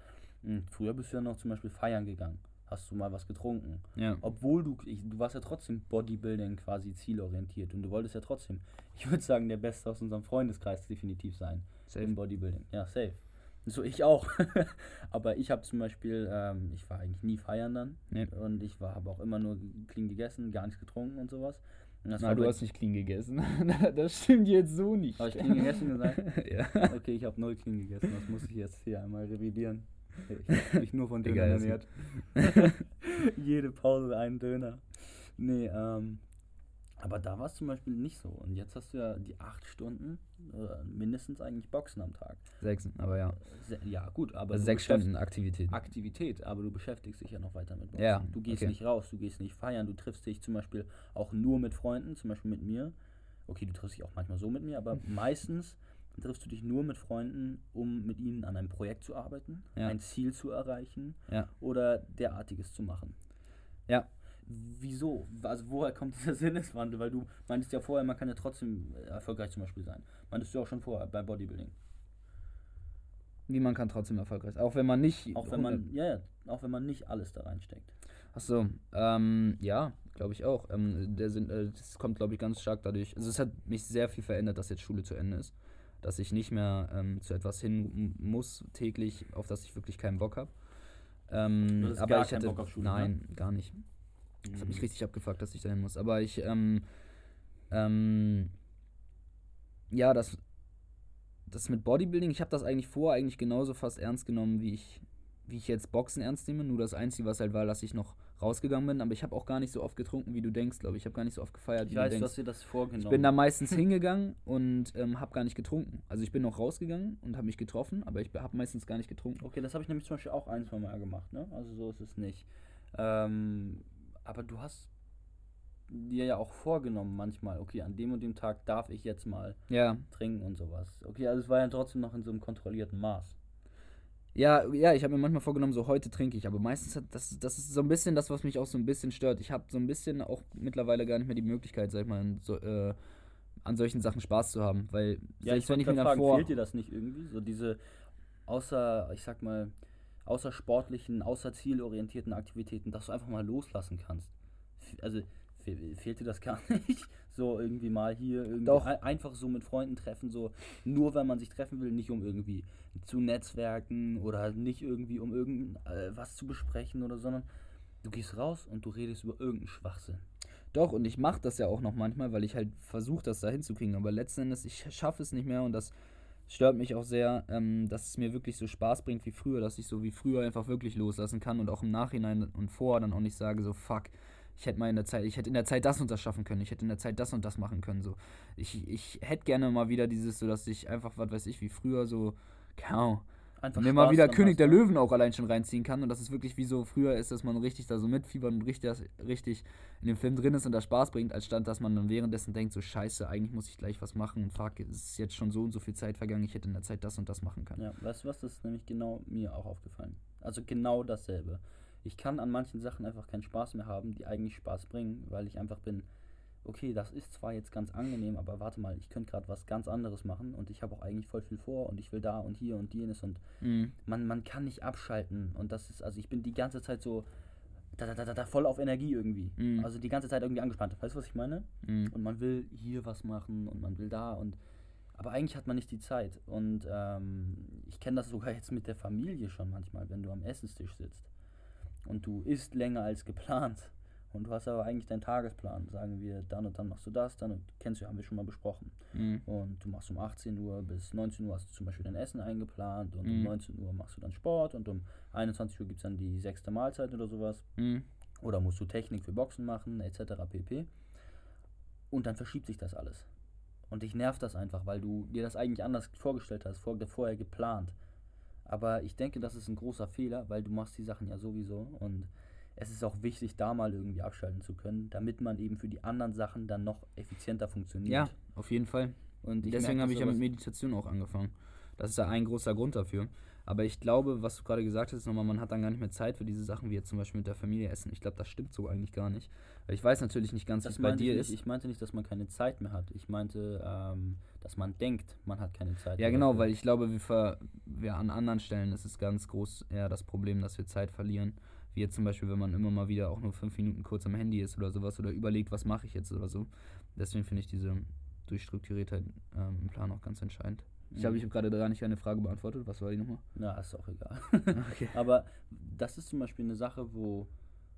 Und früher bist du ja noch zum Beispiel feiern gegangen. Hast du mal was getrunken? Ja. Obwohl du, ich, du warst ja trotzdem Bodybuilding quasi zielorientiert und du wolltest ja trotzdem, ich würde sagen, der Beste aus unserem Freundeskreis definitiv sein. Safe. Im Bodybuilding. Ja, safe. So ich auch. Aber ich habe zum Beispiel, ähm, ich war eigentlich nie feiern dann. Nee. Und ich war habe auch immer nur clean gegessen, gar nichts getrunken und sowas. Und Na, du hast nicht clean gegessen. das stimmt jetzt so nicht. Habe ich clean gegessen gesagt? ja. Okay, ich habe null clean gegessen. Das muss ich jetzt hier einmal revidieren. Ich habe mich nur von ist ernährt. Jede Pause ein Döner. Nee, ähm, aber da war es zum Beispiel nicht so. Und jetzt hast du ja die acht Stunden, oder mindestens eigentlich Boxen am Tag. Sechs, aber ja. Se ja, gut, aber Also sechs Stunden Aktivität. Aktivität, aber du beschäftigst dich ja noch weiter mit Boxen. Ja, du gehst okay. nicht raus, du gehst nicht feiern, du triffst dich zum Beispiel auch nur mit Freunden, zum Beispiel mit mir. Okay, du triffst dich auch manchmal so mit mir, aber meistens triffst du dich nur mit Freunden, um mit ihnen an einem Projekt zu arbeiten, Ja. ein Ziel zu erreichen Ja. oder derartiges zu machen. Ja. Wieso? Also woher kommt dieser Sinneswandel? Weil du meintest ja vorher, man kann ja trotzdem äh, erfolgreich zum Beispiel sein. Meintest du auch schon vorher bei Bodybuilding. Wie man kann trotzdem erfolgreich sein. Auch wenn man nicht. Auch wenn man, ja, ja, auch wenn man nicht alles da reinsteckt. Achso, ähm, ja, glaube ich auch. Ähm, der Sinn, äh, das kommt, glaube ich, ganz stark dadurch. Also es hat mich sehr viel verändert, dass jetzt Schule zu Ende ist. Dass ich nicht mehr ähm, zu etwas hin muss täglich, auf das ich wirklich keinen Bock habe. Ähm, aber gar ich keinen hatte. Bock auf Schule, ne? Nein, gar nicht. Das hat mich richtig abgefuckt, dass ich dahin muss. Aber ich, ähm, ähm, ja, das, das mit Bodybuilding, ich habe das eigentlich vor eigentlich genauso fast ernst genommen, wie ich, wie ich jetzt Boxen ernst nehme. Nur das Einzige, was halt war, dass ich noch rausgegangen bin. Aber ich habe auch gar nicht so oft getrunken, wie du denkst, glaube ich. Ich habe gar nicht so oft gefeiert, Ich wie weiß, du denkst. hast dir das vorgenommen. Ich bin da meistens hingegangen und ähm, habe gar nicht getrunken. Also ich bin noch rausgegangen und habe mich getroffen, aber ich habe meistens gar nicht getrunken. Okay, das habe ich nämlich zum Beispiel auch ein, zwei Mal gemacht, ne? Also so ist es nicht. Ähm, aber du hast dir ja auch vorgenommen manchmal, okay, an dem und dem Tag darf ich jetzt mal Ja, trinken und sowas. Okay, also es war ja trotzdem noch in so einem kontrollierten Maß. Ja, ja, ich habe mir manchmal vorgenommen, so heute trinke ich, aber meistens hat das, das ist so ein bisschen das, was mich auch so ein bisschen stört. Ich habe so ein bisschen auch mittlerweile gar nicht mehr die Möglichkeit, sag ich mal, so, äh, an solchen Sachen Spaß zu haben, weil Ja, selbst ich wenn ich mir dann vor, fehlt dir das nicht irgendwie? So diese außer, ich sag mal, außer sportlichen, außer zielorientierten Aktivitäten, dass du einfach mal loslassen kannst. Also fe- fehlt dir das gar nicht? So irgendwie mal hier irgendwie Doch. ein- einfach so mit Freunden treffen, so nur wenn man sich treffen will, nicht um irgendwie zu netzwerken oder nicht irgendwie um irgendwas äh, zu besprechen oder sondern du gehst raus und du redest über irgendeinen Schwachsinn. doch, und ich mache das ja auch noch manchmal, weil ich halt versuche, das da hinzukriegen, aber letzten Endes, ich schaffe es nicht mehr und das stört mich auch sehr, ähm, dass es mir wirklich so Spaß bringt wie früher, dass ich so wie früher einfach wirklich loslassen kann und auch im Nachhinein und vor dann auch nicht sage, so fuck, ich hätte mal in der Zeit, ich hätte in der Zeit das und das schaffen können, ich hätte in der Zeit das und das machen können. So. Ich, ich hätte gerne mal wieder dieses, so dass ich einfach, was weiß ich, wie früher so, keine Einfach mal Spaß wieder König der ne? Löwen auch allein schon reinziehen kann und dass es wirklich wie so früher ist, dass man richtig da so mitfiebert und richtig, richtig in dem Film drin ist und da Spaß bringt, als statt, dass man dann währenddessen denkt, so scheiße, eigentlich muss ich gleich was machen und fuck, es ist jetzt schon so und so viel Zeit vergangen, ich hätte in der Zeit das und das machen können. Ja, weißt du was, das ist nämlich genau mir auch aufgefallen. Also genau dasselbe. Ich kann an manchen Sachen einfach keinen Spaß mehr haben, die eigentlich Spaß bringen, weil ich einfach bin, okay, das ist zwar jetzt ganz angenehm, aber warte mal, ich könnte gerade was ganz anderes machen und ich habe auch eigentlich voll viel vor und ich will da und hier und jenes und Mhm. man, man kann nicht abschalten und das ist, also ich bin die ganze Zeit so da, da, da, da, voll auf Energie irgendwie. Mhm. Also die ganze Zeit irgendwie angespannt. Weißt du, was ich meine? Mhm. und man will hier was machen und man will da und aber eigentlich hat man nicht die Zeit und ähm, ich kenne das sogar jetzt mit der Familie schon manchmal, wenn du am Essenstisch sitzt und du isst länger als geplant und du hast aber eigentlich deinen Tagesplan, sagen wir, dann und dann machst du das, dann kennst du, haben wir schon mal besprochen Mhm. und du machst um 18 Uhr bis 19 Uhr hast du zum Beispiel dein Essen eingeplant und um Mhm. 19 Uhr machst du dann Sport und um 21 Uhr gibt es dann die sechste Mahlzeit oder sowas Mhm. oder musst du Technik für Boxen machen, etc. pp. Und dann verschiebt sich das alles. Und dich nervt das einfach, weil du dir das eigentlich anders vorgestellt hast, vor, vorher geplant. Aber ich denke, das ist ein großer Fehler, weil du machst die Sachen ja sowieso und es ist auch wichtig, da mal irgendwie abschalten zu können, damit man eben für die anderen Sachen dann noch effizienter funktioniert. Ja, auf jeden Fall. und Deswegen habe ich ja mit Meditation auch angefangen. Das ist ja ein großer Grund dafür. Aber ich glaube, was du gerade gesagt hast, nochmal, man hat dann gar nicht mehr Zeit für diese Sachen, wie jetzt zum Beispiel mit der Familie essen. Ich glaube, das stimmt so eigentlich gar nicht. Weil ich weiß natürlich nicht ganz, wie es bei dir ich ist. Ich meinte nicht, dass man keine Zeit mehr hat. Ich meinte, ähm, dass man denkt, man hat keine Zeit. Ja, mehr genau, dafür. weil ich glaube, wir, ver wir an anderen Stellen ist es ganz groß eher das Problem, dass wir Zeit verlieren. Wie jetzt zum Beispiel, wenn man immer mal wieder auch nur fünf Minuten kurz am Handy ist oder sowas oder überlegt, was mache ich jetzt oder so. Deswegen finde ich diese Durchstrukturiertheit ähm, im Plan auch ganz entscheidend. Ich glaube, ich habe gerade gar nicht eine Frage beantwortet. Was war die nochmal? Na, ist auch egal. Okay. Aber das ist zum Beispiel eine Sache, wo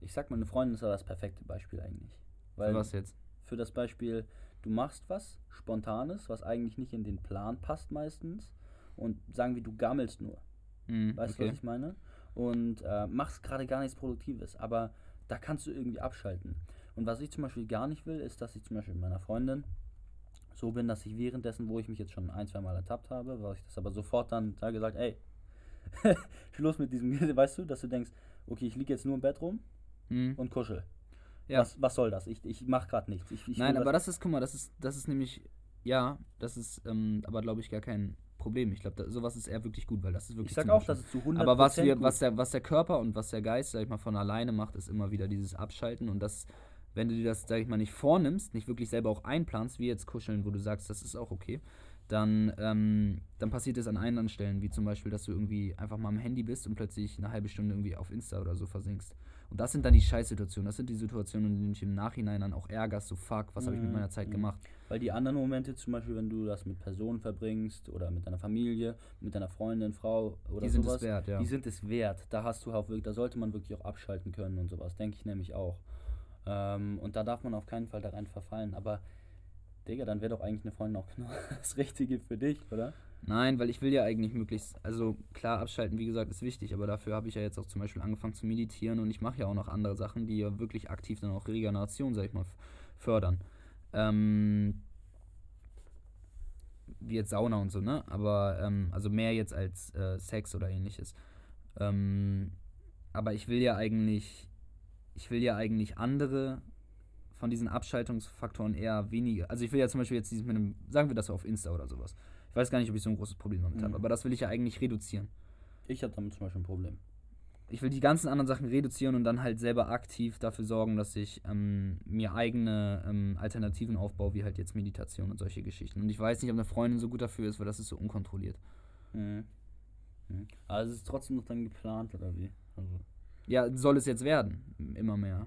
ich sag mal, eine Freundin ist ja das perfekte Beispiel eigentlich. Weil Für was jetzt? für das Beispiel, du machst was Spontanes, was eigentlich nicht in den Plan passt meistens und sagen wir, du gammelst nur. Mhm, Weißt du, was ich meine? Und äh, machst gerade gar nichts Produktives, aber da kannst du irgendwie abschalten. Und was ich zum Beispiel gar nicht will, ist, dass ich zum Beispiel mit meiner Freundin so bin, dass ich währenddessen, wo ich mich jetzt schon ein, zwei Mal ertappt habe, weil ich das aber sofort dann da gesagt, ey, Schluss mit diesem, weißt du, dass du denkst, okay, ich liege jetzt nur im Bett rum Mhm. und kuschel. Ja. Was, was soll das? Ich, ich mache gerade nichts. Ich, ich Nein, aber das ist, guck mal, das ist, das ist nämlich, ja, das ist ähm, aber, glaube ich, gar kein Problem. Ich glaube, sowas ist eher wirklich gut, weil das ist wirklich ich sag auch, dass es zu 100% Aber was, wir, was, der, was der Körper und was der Geist, sag ich mal, von alleine macht, ist immer wieder dieses Abschalten und das, wenn du dir das, sag ich mal, nicht vornimmst, nicht wirklich selber auch einplanst, wie jetzt Kuscheln, wo du sagst, das ist auch okay, dann, ähm, dann passiert es an anderen Stellen, wie zum Beispiel, dass du irgendwie einfach mal am Handy bist und plötzlich eine halbe Stunde irgendwie auf Insta oder so versinkst. Und das sind dann die Scheißsituationen, das sind die Situationen, in denen du dich im Nachhinein dann auch ärgerst, so fuck, was habe ich mit Mhm, meiner Zeit mhm. gemacht. Weil die anderen Momente, zum Beispiel, wenn du das mit Personen verbringst oder mit deiner Familie, mit deiner Freundin, Frau oder Die sind sowas, es wert, ja. die sind es wert. Da hast du auch wirklich, da sollte man wirklich auch abschalten können und sowas, denke ich nämlich auch. Ähm, und da darf man auf keinen Fall da rein verfallen. Aber, Digga, dann wäre doch eigentlich eine Freundin auch genau das Richtige für dich, oder? Nein, weil ich will ja eigentlich möglichst, also klar, abschalten, wie gesagt, ist wichtig, aber dafür habe ich ja jetzt auch zum Beispiel angefangen zu meditieren und ich mache ja auch noch andere Sachen, die ja wirklich aktiv dann auch Regeneration, sag ich mal, fördern. Ähm, wie jetzt Sauna und so, ne? Aber, ähm, also mehr jetzt als äh, Sex oder ähnliches. Ähm, aber ich will ja eigentlich, ich will ja eigentlich andere von diesen Abschaltungsfaktoren eher weniger. Also ich will ja zum Beispiel jetzt dieses mit einem, sagen wir das auf Insta oder sowas. Ich weiß gar nicht, ob ich so ein großes Problem damit mhm. habe, aber das will ich ja eigentlich reduzieren. Ich habe damit zum Beispiel ein Problem. Ich will die ganzen anderen Sachen reduzieren und dann halt selber aktiv dafür sorgen, dass ich ähm, mir eigene ähm, Alternativen aufbaue, wie halt jetzt Meditation und solche Geschichten. Und ich weiß nicht, ob eine Freundin so gut dafür ist, weil das ist so unkontrolliert. Mhm. Mhm. Es ist trotzdem noch dann geplant, oder wie? Also. Ja, soll es jetzt werden. Immer mehr.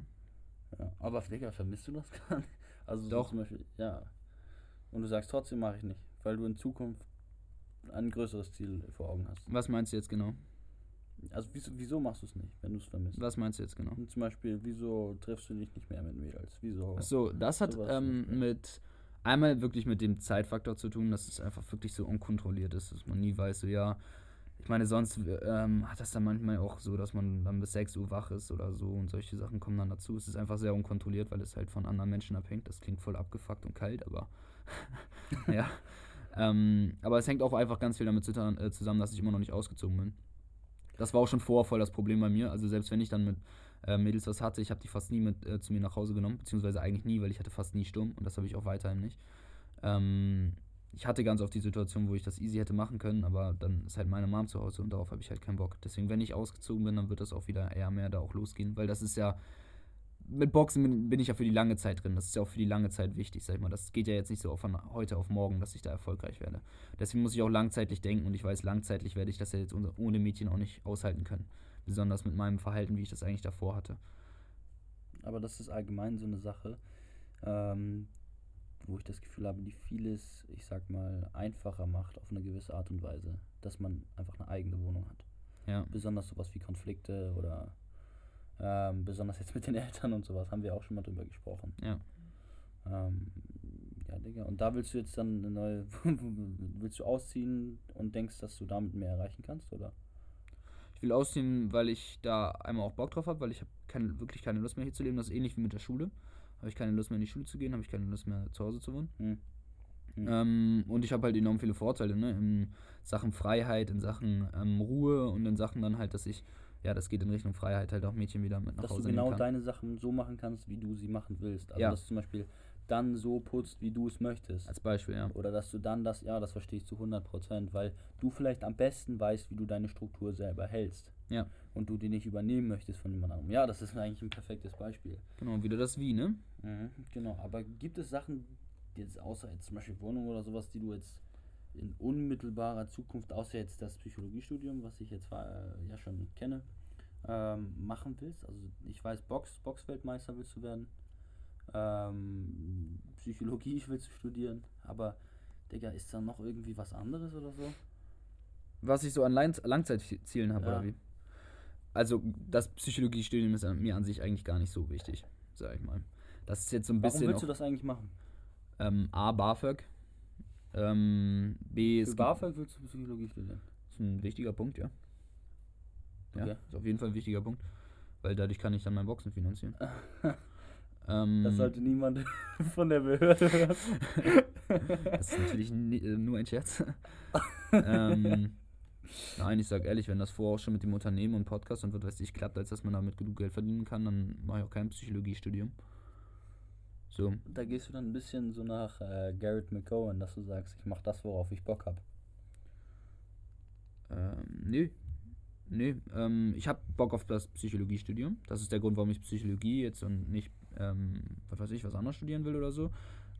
Ja, aber Digga, vermisst du das gar nicht? Also Doch. Zum Beispiel, ja. Und du sagst trotzdem mache ich nicht, weil du in Zukunft ein größeres Ziel vor Augen hast. Was meinst du jetzt genau? Also wieso, wieso machst du es nicht, wenn du es vermisst? Was meinst du jetzt genau? Und zum Beispiel, wieso triffst du dich nicht mehr mit Mädels? Wieso? Achso, das hat ähm, mit einmal wirklich mit dem Zeitfaktor zu tun, dass es einfach wirklich so unkontrolliert ist, dass man nie weiß, so ja, ich meine, sonst ähm, hat das dann manchmal auch so, dass man dann bis 6 Uhr wach ist oder so und solche Sachen kommen dann dazu. Es ist einfach sehr unkontrolliert, weil es halt von anderen Menschen abhängt. Das klingt voll abgefuckt und kalt, aber ja. Ähm, aber es hängt auch einfach ganz viel damit äh, zusammen, dass ich immer noch nicht ausgezogen bin. Das war auch schon vorher voll das Problem bei mir. Also selbst wenn ich dann mit äh, Mädels was hatte, ich habe die fast nie mit äh, zu mir nach Hause genommen, beziehungsweise eigentlich nie, weil ich hatte fast nie Sturm und das habe ich auch weiterhin nicht. Ähm, ich hatte ganz oft die Situation, wo ich das easy hätte machen können, aber dann ist halt meine Mom zu Hause und darauf habe ich halt keinen Bock. Deswegen, wenn ich ausgezogen bin, dann wird das auch wieder eher mehr da auch losgehen, weil das ist ja. Mit Boxen bin ich ja für die lange Zeit drin. Das ist ja auch für die lange Zeit wichtig, sag ich mal. Das geht ja jetzt nicht so von heute auf morgen, dass ich da erfolgreich werde. Deswegen muss ich auch langzeitlich denken und ich weiß, langzeitlich werde ich das ja jetzt ohne Mädchen auch nicht aushalten können. Besonders mit meinem Verhalten, wie ich das eigentlich davor hatte. Aber das ist allgemein so eine Sache. Ähm, wo ich das Gefühl habe, die vieles, ich sag mal, einfacher macht auf eine gewisse Art und Weise, dass man einfach eine eigene Wohnung hat. Ja. Besonders sowas wie Konflikte oder ähm, besonders jetzt mit den Eltern und sowas, haben wir auch schon mal drüber gesprochen. Ja. Ähm, ja, Digga. Und da willst du jetzt dann eine neue, willst du ausziehen und denkst, dass du damit mehr erreichen kannst, oder? Ich will ausziehen, weil ich da einmal auch Bock drauf habe, weil ich habe keine, wirklich keine Lust mehr hier zu leben. Das ist ähnlich wie mit der Schule habe ich keine Lust mehr in die Schule zu gehen, habe ich keine Lust mehr zu Hause zu wohnen. Mhm. Mhm. Ähm, und ich habe halt enorm viele Vorteile, ne? In Sachen Freiheit, in Sachen ähm, Ruhe und in Sachen dann halt, dass ich, ja, das geht in Richtung Freiheit, halt auch Mädchen wieder mit nach dass Hause Dass du genau deine Sachen so machen kannst, wie du sie machen willst. Also, ja. dass du zum Beispiel dann so putzt, wie du es möchtest. Als Beispiel, ja. Oder dass du dann das, ja, das verstehe ich zu 100%, weil du vielleicht am besten weißt, wie du deine Struktur selber hältst. Ja. Und du die nicht übernehmen möchtest von jemand anderem. Ja, das ist eigentlich ein perfektes Beispiel. Genau, wieder das Wie, ne? Mhm, genau, aber gibt es Sachen, jetzt außer jetzt zum Beispiel Wohnung oder sowas, die du jetzt in unmittelbarer Zukunft, außer jetzt das Psychologiestudium, was ich jetzt äh, ja schon kenne, ähm, machen willst? Also ich weiß, Box, Boxweltmeister willst du werden. Ähm, Psychologie willst du studieren, aber Digga, ist da noch irgendwie was anderes oder so? Was ich so an Langzeitzielen habe, ja. oder wie? Also, das Psychologiestudium ist mir an sich eigentlich gar nicht so wichtig, sag ich mal. Das ist jetzt so ein bisschen. Warum willst du das eigentlich machen? Ähm, A, BAföG. Ähm, B Für BAföG willst du Psychologie studieren? Das ist ein wichtiger Punkt, ja. Ja, okay. ist auf jeden Fall ein wichtiger Punkt. Weil dadurch kann ich dann mein Boxen finanzieren. ähm, das sollte niemand von der Behörde hören. das ist natürlich äh, nur ein Scherz. ähm, nein, ich sag ehrlich, wenn das vorher auch schon mit dem Unternehmen und Podcast und was weiß ich klappt, als dass man damit genug Geld verdienen kann, dann mache ich auch kein Psychologiestudium. So. Da gehst du dann ein bisschen so nach äh, Garrett McCowan, dass du sagst, ich mache das, worauf ich Bock habe. Ähm, nö. Nö, ähm, ich habe Bock auf das Psychologiestudium. Das ist der Grund, warum ich Psychologie jetzt und nicht, ähm, was weiß ich, was anderes studieren will oder so.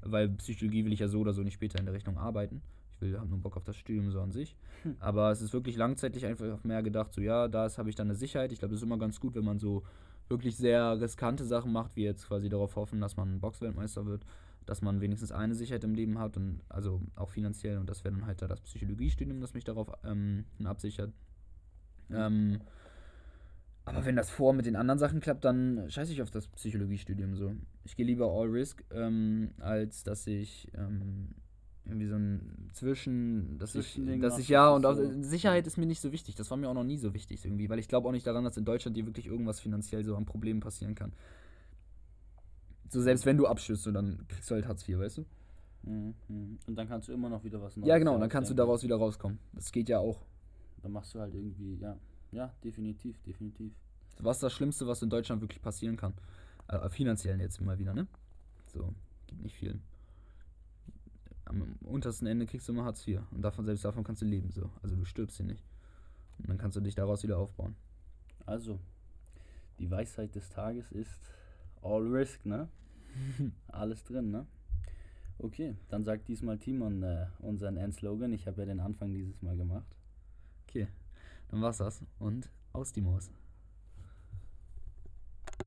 Weil Psychologie will ich ja so oder so nicht später in der Richtung arbeiten. Ich will, habe nur Bock auf das Studium so an sich. Hm. Aber es ist wirklich langzeitig einfach mehr gedacht, so ja, da habe ich dann eine Sicherheit. Ich glaube, es ist immer ganz gut, wenn man so wirklich sehr riskante Sachen macht, wie jetzt quasi darauf hoffen, dass man Boxweltmeister wird, dass man wenigstens eine Sicherheit im Leben hat und also auch finanziell und das wäre dann halt da das Psychologiestudium, das mich darauf ähm, absichert. Ähm, Aber wenn das vor mit den anderen Sachen klappt, dann scheiße ich auf das Psychologiestudium so. Ich gehe lieber All Risk, ähm, als dass ich ähm, irgendwie so ein Zwischen, dass ich, dass ich ja und auch, so- Sicherheit ist mir nicht so wichtig. Das war mir auch noch nie so wichtig irgendwie, weil ich glaube auch nicht daran, dass in Deutschland dir wirklich irgendwas finanziell so an Problemen passieren kann. So selbst wenn du abschüsst, so, dann kriegst du halt Hartz IV, weißt du? Mhm, mhm. Und dann kannst du immer noch wieder was Neues Ja, genau, dann kannst du daraus wieder rauskommen. Das geht ja auch. Dann machst du halt irgendwie, ja. Ja, definitiv, definitiv. Was ist das Schlimmste, was in Deutschland wirklich passieren kann? Äh, finanziell jetzt immer wieder, ne? So, gibt nicht viel. Am untersten Ende kriegst du immer Hartz IV. Und davon, selbst davon kannst du leben, so. Also du stirbst hier nicht. Und dann kannst du dich daraus wieder aufbauen. Also, die Weisheit des Tages ist All Risk, ne? Alles drin, ne? Okay, dann sagt diesmal Timon äh, unseren Endslogan. Ich habe ja den Anfang dieses Mal gemacht. Okay, dann war's das. Und aus die Maus.